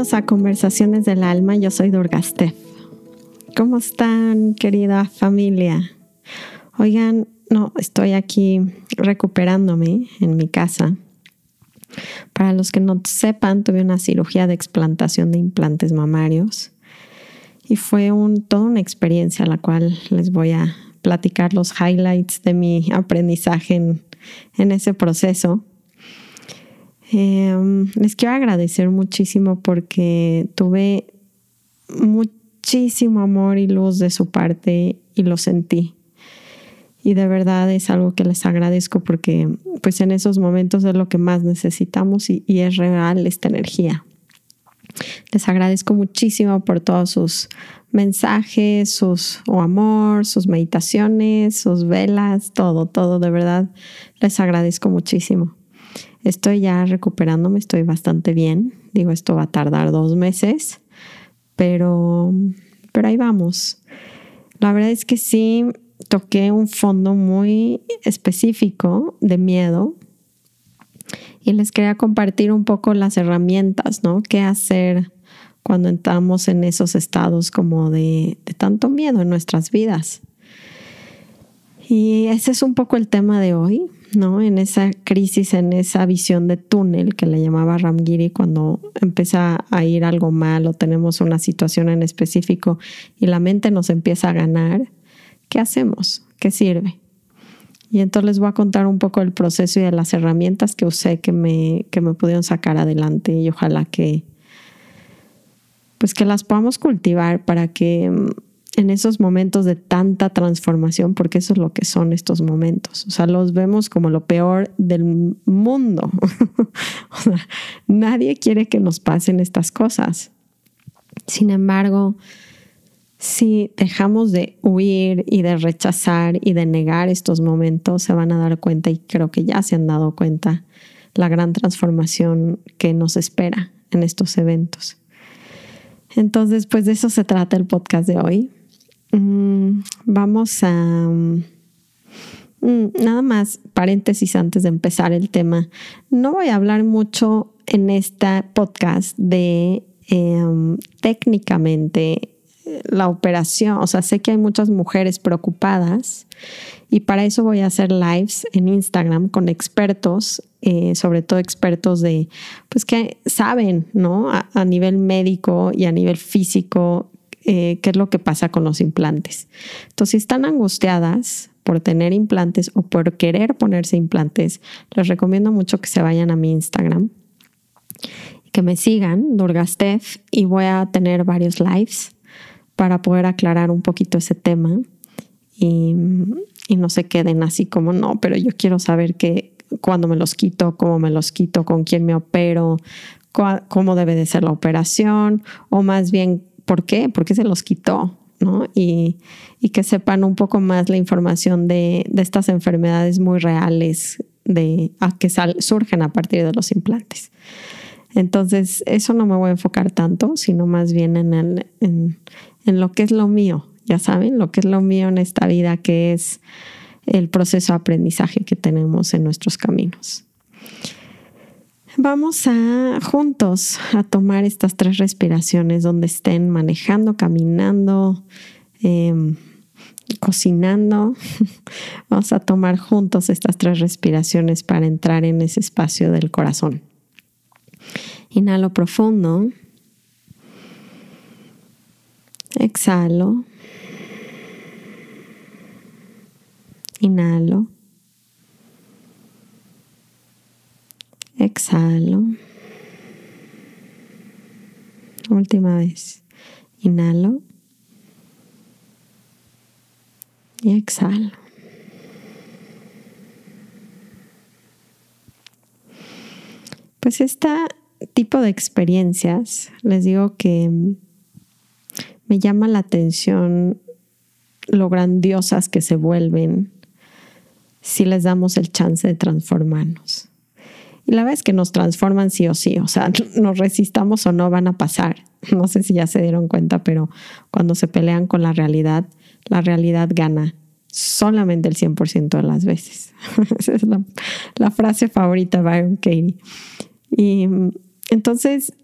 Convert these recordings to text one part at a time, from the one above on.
A Conversaciones del Alma, yo soy Durgastef. ¿Cómo están, querida familia? Oigan, no, estoy aquí recuperándome en mi casa. Para los que no sepan, tuve una cirugía de explantación de implantes mamarios y fue un, toda una experiencia la cual les voy a platicar los highlights de mi aprendizaje en, en ese proceso. Em, les quiero agradecer muchísimo porque tuve muchísimo amor y luz de su parte y lo sentí. Y de verdad es algo que les agradezco porque pues en esos momentos es lo que más necesitamos y, y es real esta energía. Les agradezco muchísimo por todos sus mensajes, sus o amor, sus meditaciones, sus velas, todo, todo, de verdad les agradezco muchísimo. Estoy ya recuperándome, estoy bastante bien. Digo, esto va a tardar dos meses, pero, pero ahí vamos. La verdad es que sí toqué un fondo muy específico de miedo y les quería compartir un poco las herramientas, ¿no? ¿Qué hacer cuando entramos en esos estados como de, de tanto miedo en nuestras vidas? Y ese es un poco el tema de hoy. ¿No? En esa crisis, en esa visión de túnel que le llamaba Ramgiri cuando empieza a ir algo mal o tenemos una situación en específico y la mente nos empieza a ganar, ¿qué hacemos? ¿Qué sirve? Y entonces les voy a contar un poco el proceso y de las herramientas que usé que me, que me pudieron sacar adelante y ojalá que pues que las podamos cultivar para que en esos momentos de tanta transformación, porque eso es lo que son estos momentos. O sea, los vemos como lo peor del mundo. nadie quiere que nos pasen estas cosas. Sin embargo, si dejamos de huir y de rechazar y de negar estos momentos, se van a dar cuenta, y creo que ya se han dado cuenta, la gran transformación que nos espera en estos eventos. Entonces, pues de eso se trata el podcast de hoy. Mm, vamos a... Mm, nada más paréntesis antes de empezar el tema. No voy a hablar mucho en este podcast de em, técnicamente eh, la operación. O sea, sé que hay muchas mujeres preocupadas y para eso voy a hacer lives en Instagram con expertos, eh, sobre todo expertos de, pues que saben, ¿no? a nivel médico y a nivel físico eh, qué es lo que pasa con los implantes. Entonces, si están angustiadas por tener implantes o por querer ponerse implantes, les recomiendo mucho que se vayan a mi Instagram, que me sigan, Durgastef, y voy a tener varios lives para poder aclarar un poquito ese tema y, no se queden así como, no, pero yo quiero saber que cuándo me los quito, cómo me los quito, con quién me opero, cómo debe de ser la operación, o más bien por qué, por qué se los quitó, ¿no? Y, que sepan un poco más la información de, estas enfermedades muy reales de, que surgen a partir de los implantes. Entonces, eso no me voy a enfocar tanto, sino más bien en, en, en lo que es lo mío, ya saben, lo que es lo mío en esta vida, que es el proceso de aprendizaje que tenemos en nuestros caminos. Vamos a juntos a tomar estas tres respiraciones donde estén manejando, caminando, em, cocinando. Vamos a tomar juntos estas tres respiraciones para entrar en ese espacio del corazón. Inhalo profundo. Exhalo. Inhalo. Exhalo. Última vez. Inhalo. Y exhalo. Pues este tipo de experiencias, les digo que me llama la atención lo grandiosas que se vuelven si les damos el chance de transformarnos. Y la verdad es que nos transforman sí o sí, o sea, nos resistamos o no van a pasar. No sé si ya se dieron cuenta, pero cuando se pelean con la realidad, la realidad gana solamente el 100% de las veces. Esa es la, frase favorita de Byron Katie. Y entonces,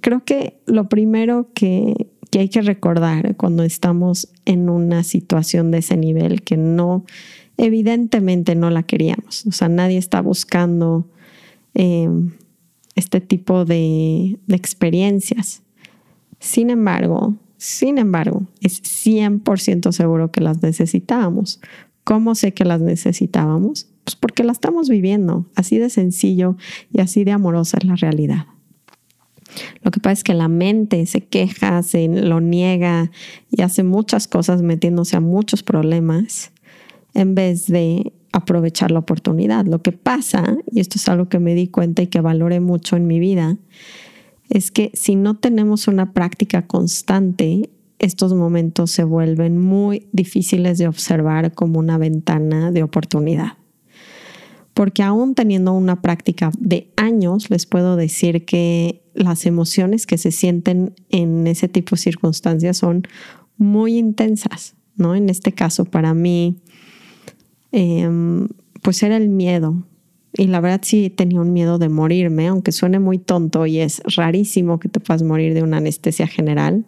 creo que lo primero que hay que recordar cuando estamos en una situación de ese nivel que no, evidentemente no la queríamos. O sea, nadie está buscando eh, este tipo de, de experiencias. Sin embargo, sin embargo, es 100% seguro que las necesitábamos. ¿Cómo sé que las necesitábamos? Pues porque las estamos viviendo. Así de sencillo y así de amorosa es la realidad. Lo que pasa es que la mente se queja, se lo niega y hace muchas cosas metiéndose a muchos problemas en vez de aprovechar la oportunidad. Lo que pasa, y esto es algo que me di cuenta y que valoré mucho en mi vida, es que si no tenemos una práctica constante, estos momentos se vuelven muy difíciles de observar como una ventana de oportunidad. Porque aún teniendo una práctica de años, les puedo decir que las emociones que se sienten en ese tipo de circunstancias son muy intensas, ¿no? En este caso, para mí, em, pues era el miedo, y la verdad sí tenía un miedo de morirme, aunque suene muy tonto y es rarísimo que te puedas morir de una anestesia general.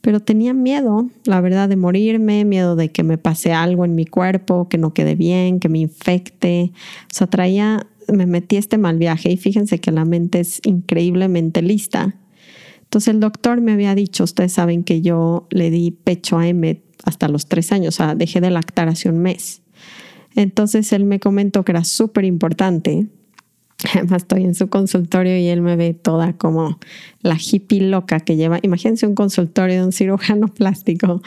Pero tenía miedo, la verdad, de morirme, miedo de que me pase algo en mi cuerpo, que no quede bien, que me infecte. O sea, traía, me metí este mal viaje y fíjense que la mente es increíblemente lista. Entonces el doctor me había dicho, ustedes saben que yo le di pecho a Emmet hasta los tres años, o sea, dejé de lactar hace un mes. Entonces él me comentó que era súper importante. Además estoy en su consultorio y él me ve toda como la hippie loca que lleva. Imagínense un consultorio de un cirujano plástico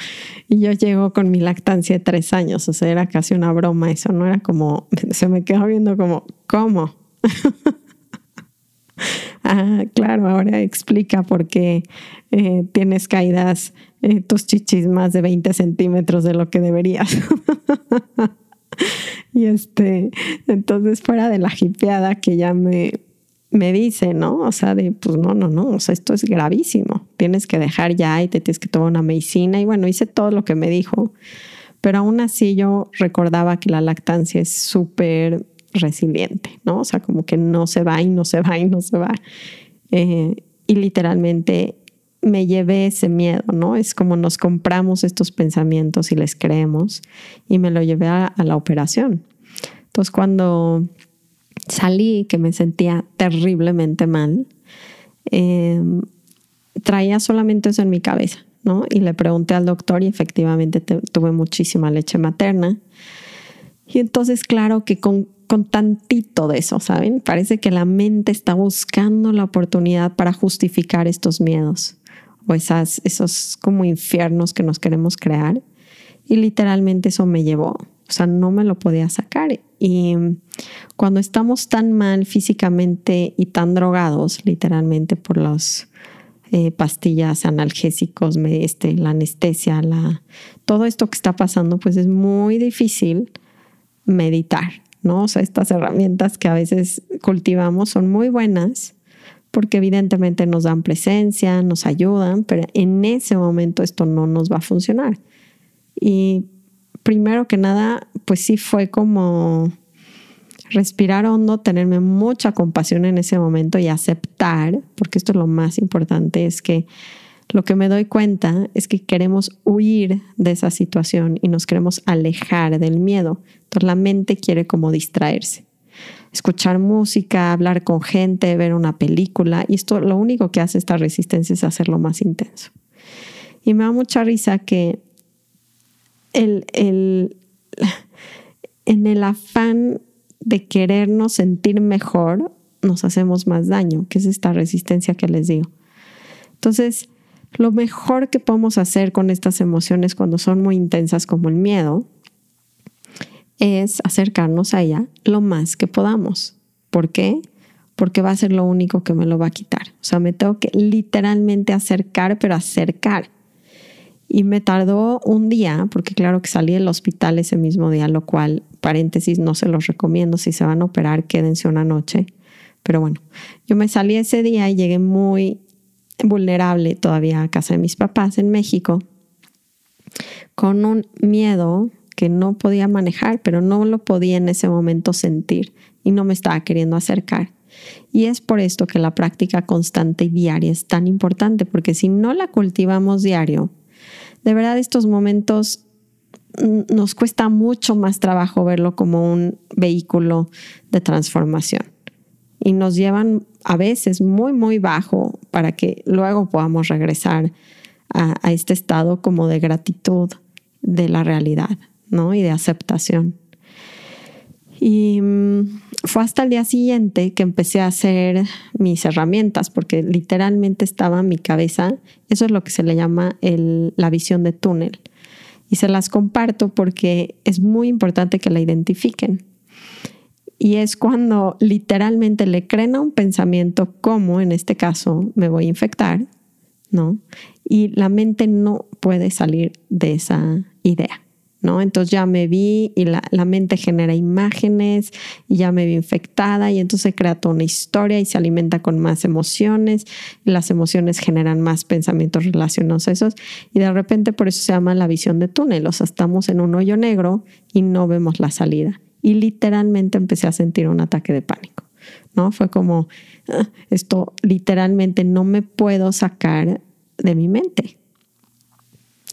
y yo llego con mi lactancia de tres años. O sea, era casi una broma. Eso no era como, se me quedó viendo como, ¿cómo? ah, claro, ahora explica por qué eh, tienes caídas eh, tus chichis más de 20 centímetros de lo que deberías. y este, entonces fuera de la jipeada que ya me, me dice, ¿no? O sea, de, pues no, no, no, o sea, esto es gravísimo, tienes que dejar ya y te tienes que tomar una medicina y bueno, hice todo lo que me dijo, pero aún así yo recordaba que la lactancia es súper resiliente, ¿no? O sea, como que no se va y no se va y no se va. Eh, y literalmente me llevé ese miedo, ¿no? Es como nos compramos estos pensamientos y les creemos y me lo llevé a, la operación. Entonces cuando salí, que me sentía terriblemente mal, em, traía solamente eso en mi cabeza, ¿no? Y le pregunté al doctor y efectivamente tuve muchísima leche materna. Y entonces, claro que con, con tantito de eso, ¿saben? Parece que la mente está buscando la oportunidad para justificar estos miedos o esas, esos como infiernos que nos queremos crear. Y literalmente eso me llevó, o sea, no me lo podía sacar. Y cuando estamos tan mal físicamente y tan drogados, literalmente por las eh, pastillas analgésicos, este, la anestesia, la, todo esto que está pasando, pues es muy difícil meditar, ¿no? O sea, estas herramientas que a veces cultivamos son muy buenas, porque evidentemente nos dan presencia, nos ayudan, pero en ese momento esto no nos va a funcionar. Y primero que nada, pues sí fue como respirar hondo, tenerme mucha compasión en ese momento y aceptar, porque esto es lo más importante, es que lo que me doy cuenta es que queremos huir de esa situación y nos queremos alejar del miedo. Entonces la mente quiere como distraerse escuchar música, hablar con gente, ver una película. Y esto lo único que hace esta resistencia es hacerlo más intenso. Y me da mucha risa que el, el, en el afán de querernos sentir mejor, nos hacemos más daño, que es esta resistencia que les digo. Entonces, lo mejor que podemos hacer con estas emociones cuando son muy intensas como el miedo es acercarnos a ella lo más que podamos. ¿Por qué? Porque va a ser lo único que me lo va a quitar. O sea, me tengo que literalmente acercar, pero acercar. Y me tardó un día, porque claro que salí del hospital ese mismo día, lo cual, paréntesis, no se los recomiendo. Si se van a operar, quédense una noche. Pero bueno, yo me salí ese día y llegué muy vulnerable todavía a casa de mis papás en México, con un miedo que no podía manejar, pero no lo podía en ese momento sentir y no me estaba queriendo acercar. Y es por esto que la práctica constante y diaria es tan importante, porque si no la cultivamos diario, de verdad estos momentos mm, nos cuesta mucho más trabajo verlo como un vehículo de transformación y nos llevan a veces muy, muy bajo para que luego podamos regresar a, a este estado como de gratitud de la realidad, ¿no? Y de aceptación. Y mm, fue hasta el día siguiente que empecé a hacer mis herramientas, porque literalmente estaba en mi cabeza, eso es lo que se le llama la visión de túnel. Y se las comparto porque es muy importante que la identifiquen. Y es cuando literalmente le creen a un pensamiento como, en este caso, me voy a infectar, ¿no? Y la mente no puede salir de esa idea. ¿No? Entonces ya me vi y la, mente genera imágenes y ya me vi infectada y entonces crea toda una historia y se alimenta con más emociones y las emociones generan más pensamientos relacionados a esos y de repente por eso se llama la visión de túnel, o sea, estamos en un hoyo negro y no vemos la salida y literalmente empecé a sentir un ataque de pánico, ¿no? Fue como, ah, esto literalmente no me puedo sacar de mi mente.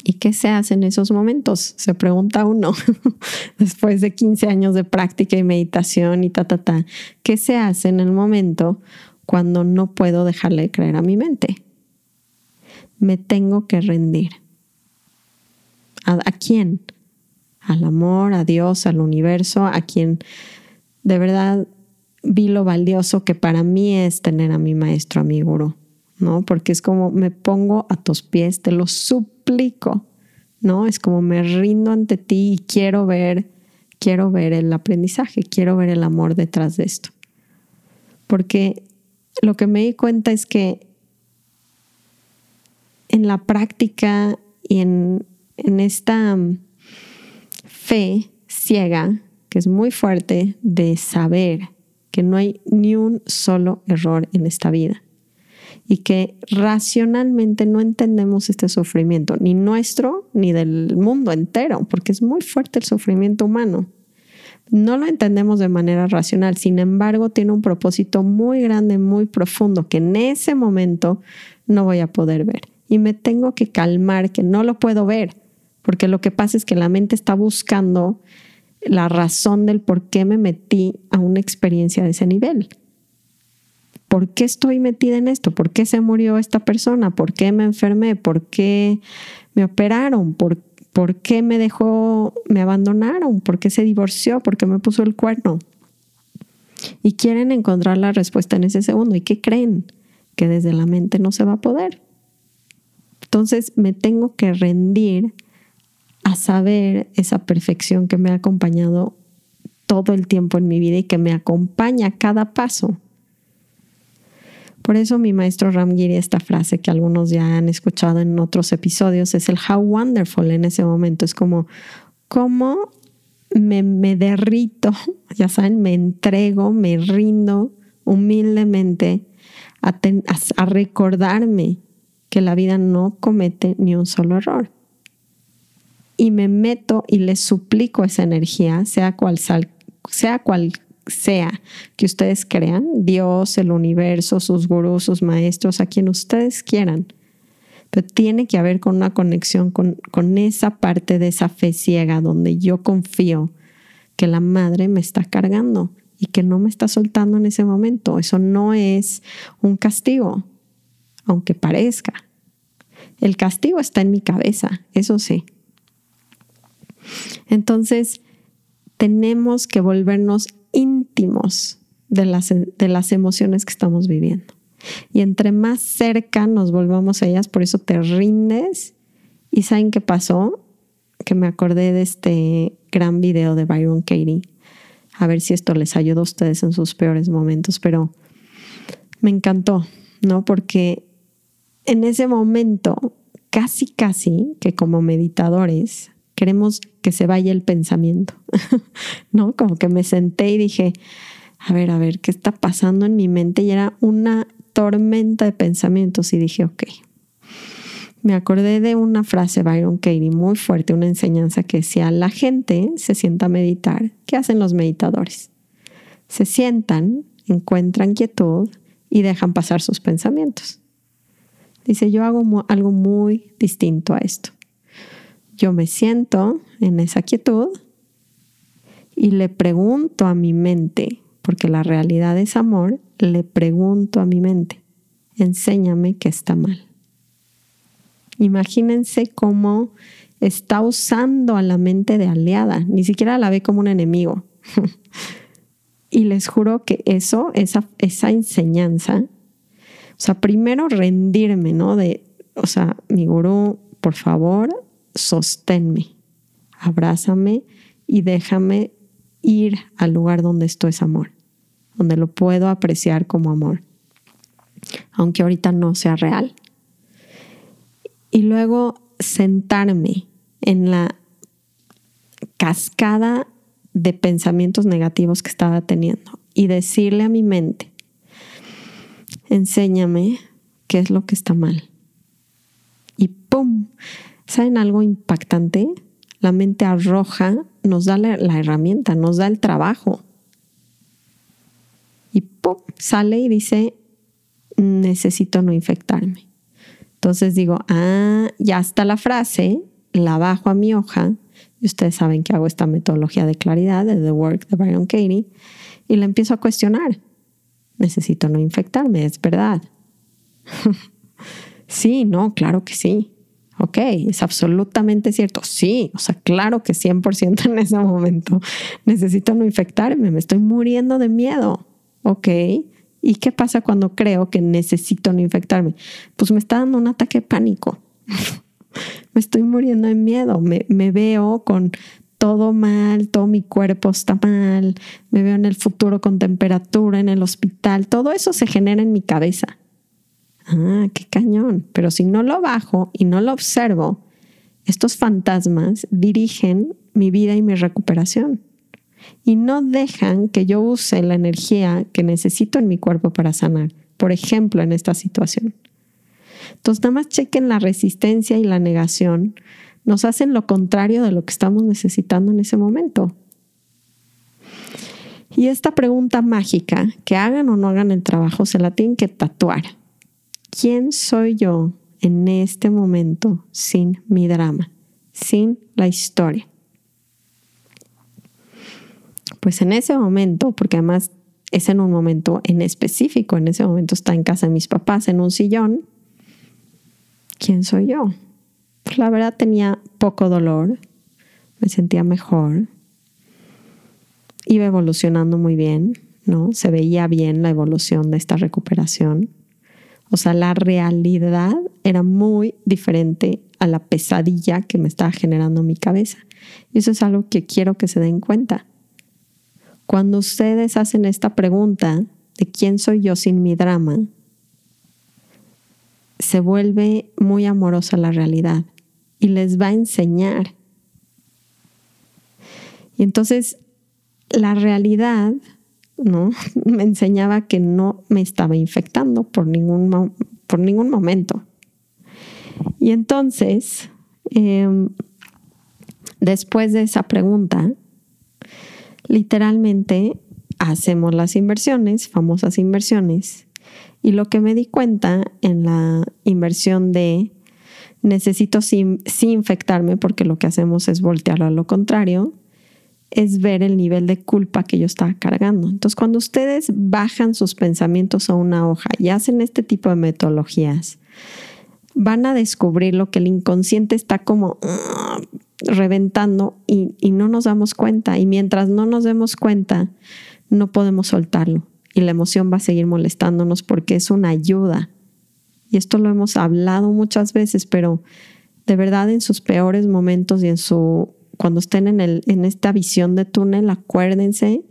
¿Y qué se hace en esos momentos? Se pregunta uno, después de 15 años de práctica y meditación y ta, ta, ta, ¿qué se hace en el momento cuando no puedo dejarle de creer a mi mente? Me tengo que rendir. ¿A, a quién? Al amor, a Dios, al universo, a quien de verdad vi lo valioso que para mí es tener a mi maestro, a mi gurú. ¿No? Porque es como me pongo a tus pies, te lo suplico, ¿no? Es como me rindo ante ti y quiero ver, quiero ver el aprendizaje, quiero ver el amor detrás de esto. Porque lo que me di cuenta es que en la práctica y en, en esta fe ciega, que es muy fuerte, de saber que no hay ni un solo error en esta vida y que racionalmente no entendemos este sufrimiento, ni nuestro ni del mundo entero, porque es muy fuerte el sufrimiento humano. No lo entendemos de manera racional, sin embargo tiene un propósito muy grande, muy profundo, que en ese momento no voy a poder ver. Y me tengo que calmar, que no lo puedo ver, porque lo que pasa es que la mente está buscando la razón del por qué me metí a una experiencia de ese nivel. ¿Por qué estoy metida en esto? ¿Por qué se murió esta persona? ¿Por qué me enfermé? ¿Por qué me operaron? ¿Por, ¿Por, qué me dejó, me abandonaron? ¿Por qué se divorció? ¿Por qué me puso el cuerno? Y quieren encontrar la respuesta en ese segundo. ¿Y qué creen? Que desde la mente no se va a poder. Entonces me tengo que rendir a saber esa perfección que me ha acompañado todo el tiempo en mi vida y que me acompaña a cada paso. Por eso mi maestro Ramgiri, esta frase que algunos ya han escuchado en otros episodios, es el how wonderful en ese momento. Es como, cómo me, me derrito, ya saben, me entrego, me rindo humildemente a, recordarme que la vida no comete ni un solo error. Y me meto y le suplico esa energía, sea cual, sea cual sea que ustedes crean, Dios, el universo, sus gurús, sus maestros, a quien ustedes quieran. Pero tiene que haber con una conexión con, con esa parte de esa fe ciega donde yo confío que la madre me está cargando y que no me está soltando en ese momento. Eso no es un castigo, aunque parezca. El castigo está en mi cabeza, eso sí. Entonces, tenemos que volvernos íntimos de las, de las emociones que estamos viviendo. Y entre más cerca nos volvamos a ellas, por eso te rindes. ¿Y saben qué pasó? Que me acordé de este gran video de Byron Katie. A ver si esto les ayuda a ustedes en sus peores momentos, pero me encantó, ¿no? Porque en ese momento, casi, casi que como meditadores, queremos que se vaya el pensamiento, ¿no? Como que me senté y dije, a ver, a ver, ¿qué está pasando en mi mente? Y era una tormenta de pensamientos y dije, ok. Me acordé de una frase Byron Katie muy fuerte, una enseñanza que decía, la gente se sienta a meditar. ¿Qué hacen los meditadores? Se sientan encuentran quietud y dejan pasar sus pensamientos. Dice, yo hago algo muy distinto a esto. Yo me siento en esa quietud y le pregunto a mi mente, porque la realidad es amor, le pregunto a mi mente, enséñame qué está mal. Imagínense cómo está usando a la mente de aliada, ni siquiera la ve como un enemigo. y les juro que eso, esa, esa enseñanza, o sea, primero rendirme, ¿no? De, o sea, mi gurú, por favor, sosténme, abrázame y déjame ir al lugar donde esto es amor, donde lo puedo apreciar como amor, aunque ahorita no sea real. Y luego sentarme en la cascada de pensamientos negativos que estaba teniendo y decirle a mi mente, enséñame qué es lo que está mal. Y ¡pum! ¿Saben algo impactante? La mente arroja, nos da la, herramienta, nos da el trabajo. Y ¡pum! Sale y dice, necesito no infectarme. Entonces digo, ah, ya está la frase, la bajo a mi hoja. Y ustedes saben que hago esta metodología de claridad de The Work de Byron Katie. Y la empiezo a cuestionar necesito no infectarme, es verdad. sí, no, claro que sí. Ok, es absolutamente cierto. Sí, o sea, claro que 100% en ese momento necesito no infectarme, me estoy muriendo de miedo. Ok, ¿y qué pasa cuando creo que necesito no infectarme? Pues me está dando un ataque de pánico. me estoy muriendo de miedo, me, me veo con todo mal, todo mi cuerpo está mal, me veo en el futuro con temperatura en el hospital, todo eso se genera en mi cabeza. Ah, qué cañón. Pero si no lo bajo y no lo observo, estos fantasmas dirigen mi vida y mi recuperación y no dejan que yo use la energía que necesito en mi cuerpo para sanar. Por ejemplo, en esta situación. Entonces, nada más chequen la resistencia y la negación nos hacen lo contrario de lo que estamos necesitando en ese momento. Y esta pregunta mágica, que hagan o no hagan el trabajo, se la tienen que tatuar. ¿Quién soy yo en este momento sin mi drama, sin la historia? Pues en ese momento, porque además es en un momento en específico, en ese momento está en casa de mis papás, en un sillón, ¿quién soy yo? Pues, la verdad tenía poco dolor, me sentía mejor, iba evolucionando muy bien, ¿no? Se veía bien la evolución de esta recuperación. O sea, la realidad era muy diferente a la pesadilla que me estaba generando mi cabeza. Y eso es algo que quiero que se den cuenta. Cuando ustedes hacen esta pregunta de quién soy yo sin mi drama, se vuelve muy amorosa la realidad y les va a enseñar. Y entonces la realidad ¿no? me enseñaba que no me estaba infectando por ningún, por ningún momento. Y entonces, em, después de esa pregunta, literalmente hacemos las inversiones, famosas inversiones, y lo que me di cuenta en la inversión de necesito sí, infectarme porque lo que hacemos es voltearlo a lo contrario, es ver el nivel de culpa que yo estaba cargando. Entonces, cuando ustedes bajan sus pensamientos a una hoja y hacen este tipo de metodologías, van a descubrir lo que el inconsciente está como ah, reventando y, y no nos damos cuenta. Y mientras no nos demos cuenta, no podemos soltarlo. Y la emoción va a seguir molestándonos porque es una ayuda y esto lo hemos hablado muchas veces, pero de verdad en sus peores momentos y en su cuando estén en, el, en esta visión de túnel, acuérdense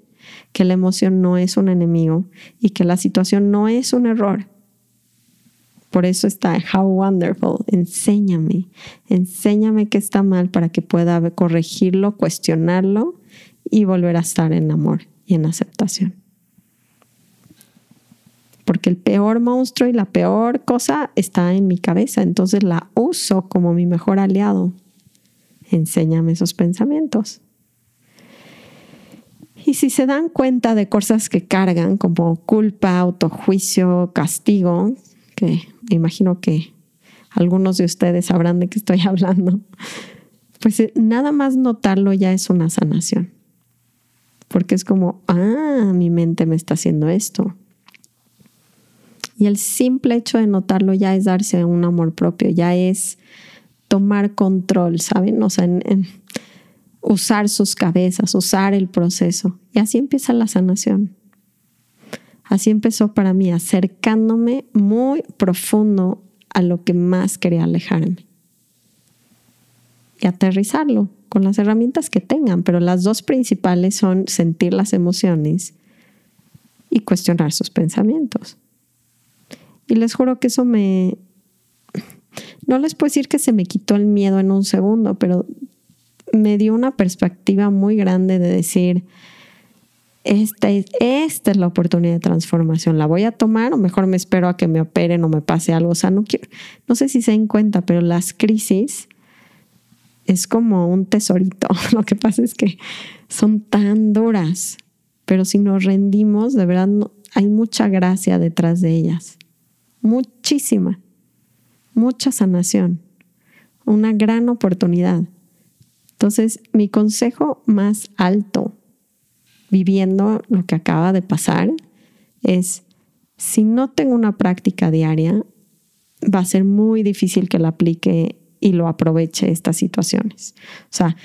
que la emoción no es un enemigo y que la situación no es un error. Por eso está How Wonderful. Enséñame, enséñame que está mal para que pueda corregirlo, cuestionarlo y volver a estar en amor y en aceptación porque el peor monstruo y la peor cosa está en mi cabeza, entonces la uso como mi mejor aliado. Enséñame esos pensamientos. Y si se dan cuenta de cosas que cargan como culpa, autojuicio, castigo, que imagino que algunos de ustedes sabrán de qué estoy hablando, pues eh, nada más notarlo ya es una sanación. Porque es como, ah, mi mente me está haciendo esto. Y el simple hecho de notarlo ya es darse un amor propio, ya es tomar control, ¿saben? O sea, en, usar sus cabezas, usar el proceso. Y así empieza la sanación. Así empezó para mí, acercándome muy profundo a lo que más quería alejarme. Y aterrizarlo con las herramientas que tengan, pero las dos principales son sentir las emociones y cuestionar sus pensamientos. Y les juro que eso me... No les puedo decir que se me quitó el miedo en un segundo, pero me dio una perspectiva muy grande de decir, esta es, esta es la oportunidad de transformación, ¿la voy a tomar o mejor me espero a que me operen o me pase algo? O sea, no, quiero, no sé si se den cuenta, pero las crisis es como un tesorito. Lo que pasa es que son tan duras, pero si nos rendimos, de verdad hay mucha gracia detrás de ellas. Muchísima. Mucha sanación. Una gran oportunidad. Entonces, mi consejo más alto viviendo lo que acaba de pasar es, si no tengo una práctica diaria, va a ser muy difícil que la aplique y lo aproveche estas situaciones. O sea,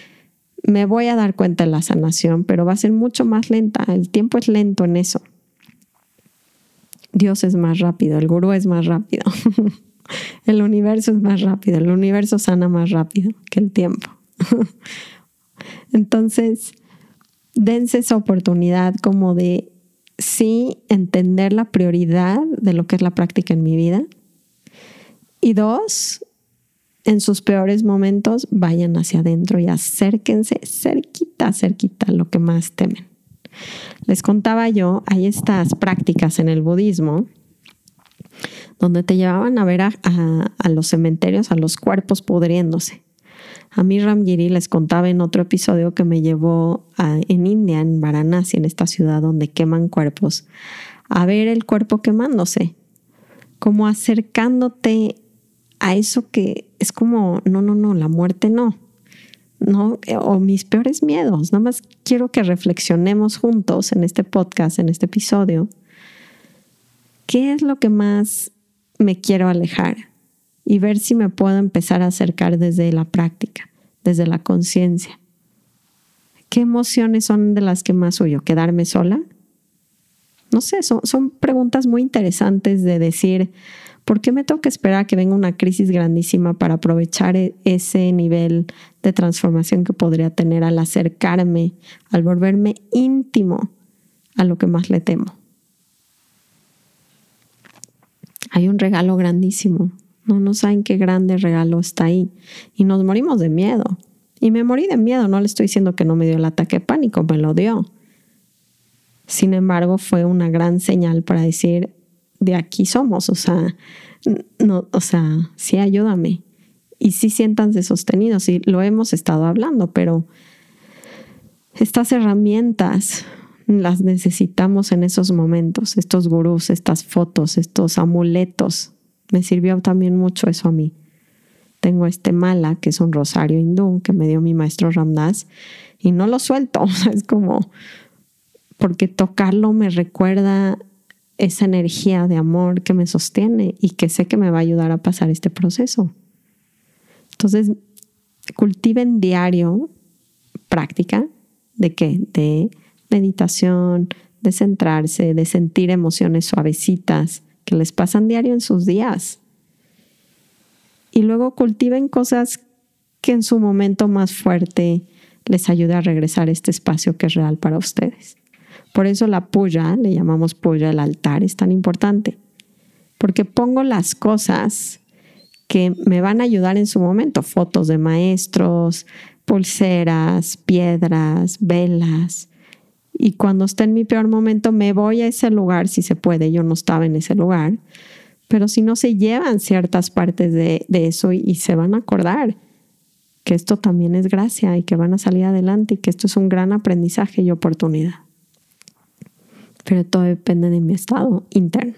me voy a dar cuenta de la sanación, pero va a ser mucho más lenta. El tiempo es lento en eso. Dios es más rápido, el gurú es más rápido, el universo es más rápido, el universo sana más rápido que el tiempo. Entonces, dense esa oportunidad como de sí entender la prioridad de lo que es la práctica en mi vida. Y dos, en sus peores momentos, vayan hacia adentro y acérquense cerquita, cerquita, lo que más temen. Les contaba yo, hay estas prácticas en el budismo donde te llevaban a ver a, a los cementerios, a los cuerpos pudriéndose. A mí Ramgiri les contaba en otro episodio que me llevó en India, en Varanasi, en esta ciudad donde queman cuerpos, a ver el cuerpo quemándose, como acercándote a eso que es como, no, no, no, la muerte no, no, o mis peores miedos. Nada más quiero que reflexionemos juntos en este podcast, en este episodio. ¿Qué es lo que más me quiero alejar? y ver si me puedo empezar a acercar desde la práctica, desde la conciencia. ¿Qué emociones son de las que más huyo? ¿Quedarme sola? No sé, son, son preguntas muy interesantes de decir, ¿por qué me tengo que esperar a que venga una crisis grandísima para aprovechar e, ese nivel de transformación que podría tener al acercarme, al volverme íntimo a lo que más le temo? Hay un regalo grandísimo no, no saben qué grande regalo está ahí. Y nos morimos de miedo. Y me morí de miedo, no le estoy diciendo que no me dio el ataque de pánico, me lo dio. Sin embargo, fue una gran señal para decir, de aquí somos, o sea, no, o sea, sí ayúdame. Y sí siéntanse sostenidos, y lo hemos estado hablando, pero estas herramientas las necesitamos en esos momentos, estos gurús, estas fotos, estos amuletos me sirvió también mucho eso a mí. Tengo este mala, que es un rosario hindú que me dio mi maestro Ramdas, y no lo suelto. es como, porque tocarlo me recuerda esa energía de amor que me sostiene y que sé que me va a ayudar a pasar este proceso. Entonces, cultiven diario práctica de qué? De meditación, de centrarse, de sentir emociones suavecitas, que les pasan diario en sus días. Y luego cultiven cosas que en su momento más fuerte les ayude a regresar a este espacio que es real para ustedes. Por eso la puya, le llamamos puya, el altar, es tan importante. Porque pongo las cosas que me van a ayudar en su momento, fotos de maestros, pulseras, piedras, velas, y cuando esté en mi peor momento me voy a ese lugar si se puede. Yo no estaba en ese lugar, pero si no se llevan ciertas partes de, eso y, se van a acordar que esto también es gracia y que van a salir adelante y que esto es un gran aprendizaje y oportunidad. pero todo depende de mi estado interno.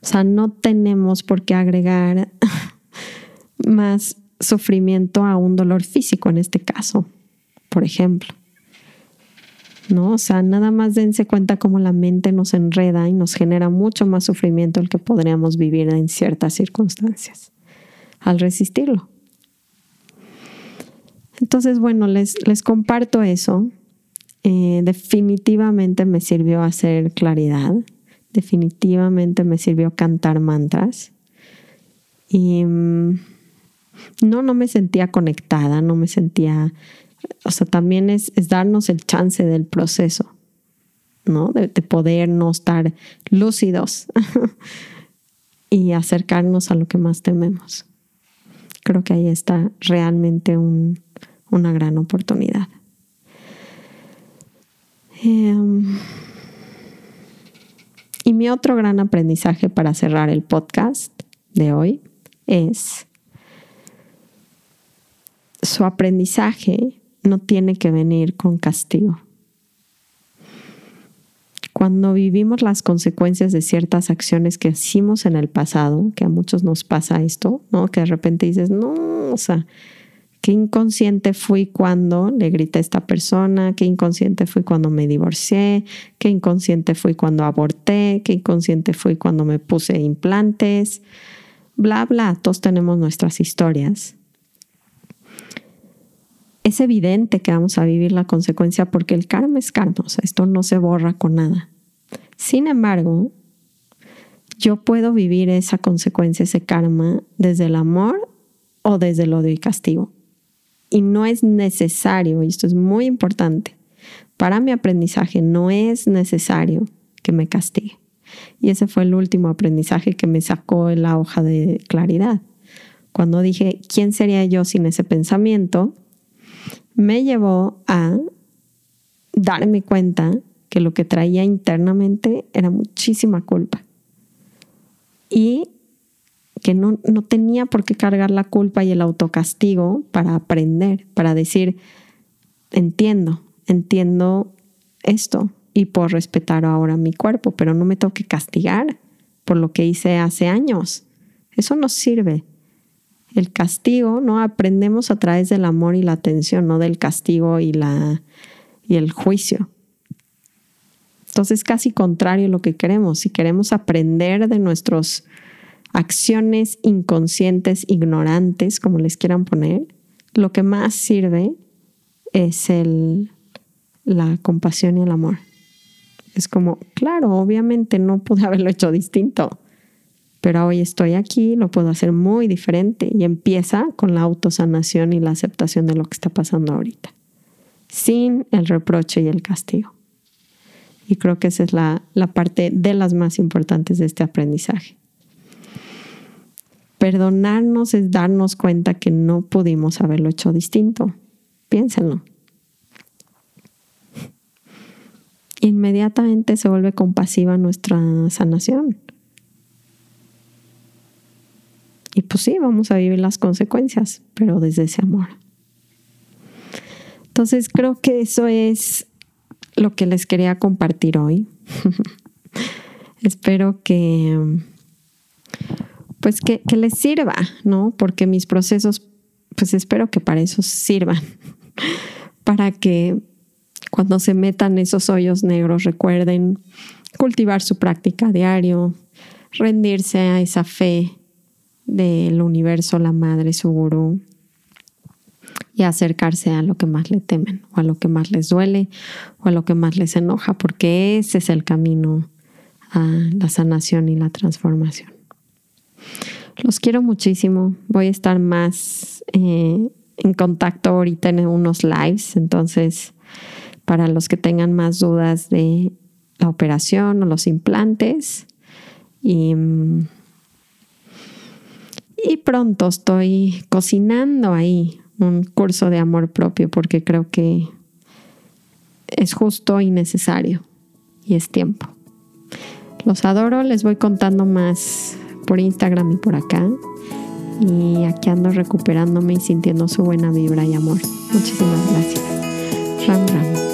O sea, no tenemos por qué agregar más sufrimiento a un dolor físico en este caso, por ejemplo. ¿No? O sea, nada más dense cuenta cómo la mente nos enreda y nos genera mucho más sufrimiento el que podríamos vivir en ciertas circunstancias al resistirlo. Entonces, bueno, les, les comparto eso. Eh, definitivamente me sirvió hacer claridad. Definitivamente me sirvió cantar mantras. Y mm, no, no me sentía conectada, no me sentía, o sea, también es, darnos el chance del proceso, ¿no? De, de poder no estar lúcidos y acercarnos a lo que más tememos. Creo que ahí está realmente una gran oportunidad. Em, y mi otro gran aprendizaje para cerrar el podcast de hoy es su aprendizaje no tiene que venir con castigo. Cuando vivimos las consecuencias de ciertas acciones que hicimos en el pasado, que a muchos nos pasa esto, ¿no? Que de repente dices, no, o sea, qué inconsciente fui cuando le grité a esta persona, qué inconsciente fui cuando me divorcié, qué inconsciente fui cuando aborté, qué inconsciente fui cuando me puse implantes, bla, bla, todos tenemos nuestras historias es evidente que vamos a vivir la consecuencia porque el karma es karma, o sea, esto no se borra con nada. Sin embargo, yo puedo vivir esa consecuencia, ese karma, desde el amor o desde el odio y castigo. Y no es necesario, y esto es muy importante, para mi aprendizaje no es necesario que me castigue. Y ese fue el último aprendizaje que me sacó en la hoja de claridad. Cuando dije, ¿quién sería yo sin ese pensamiento? Me llevó a darme cuenta que lo que traía internamente era muchísima culpa. Y que no, no, tenía por qué cargar la culpa y el autocastigo para aprender, para decir, entiendo, entiendo esto y por respetar ahora mi cuerpo, pero no me tengo que castigar por lo que hice hace años. Eso no sirve el castigo, ¿no? Aprendemos a través del amor y la atención, no del castigo y, la, y el juicio. Entonces, casi contrario a lo que queremos. Si queremos aprender de nuestras acciones inconscientes, ignorantes, como les quieran poner, lo que más sirve es el, la compasión y el amor. Es como, claro, obviamente no pude haberlo hecho distinto pero hoy estoy aquí, lo puedo hacer muy diferente y empieza con la autosanación y la aceptación de lo que está pasando ahorita, sin el reproche y el castigo. Y creo que esa es la, la parte de las más importantes de este aprendizaje. Perdonarnos es darnos cuenta que no pudimos haberlo hecho distinto. Piénsenlo. Inmediatamente se vuelve compasiva nuestra sanación. Y pues sí, vamos a vivir las consecuencias, pero desde ese amor. Entonces creo que eso es lo que les quería compartir hoy. Espero que pues que, les sirva, ¿no? Porque mis procesos, pues espero que para eso sirvan, para que cuando se metan esos hoyos negros recuerden cultivar su práctica diario, rendirse a esa fe del universo, la madre, su gurú, y acercarse a lo que más le temen, o a lo que más les duele, o a lo que más les enoja, porque ese es el camino a la sanación y la transformación. Los quiero muchísimo. Voy a estar más eh, en contacto ahorita en unos lives, entonces para los que tengan más dudas de la operación o los implantes. Y mm, y pronto estoy cocinando ahí un curso de amor propio porque creo que es justo y necesario y es tiempo. Los adoro, les voy contando más por Instagram y por acá. Y aquí ando recuperándome y sintiendo su buena vibra y amor. Muchísimas gracias. Ram Ram.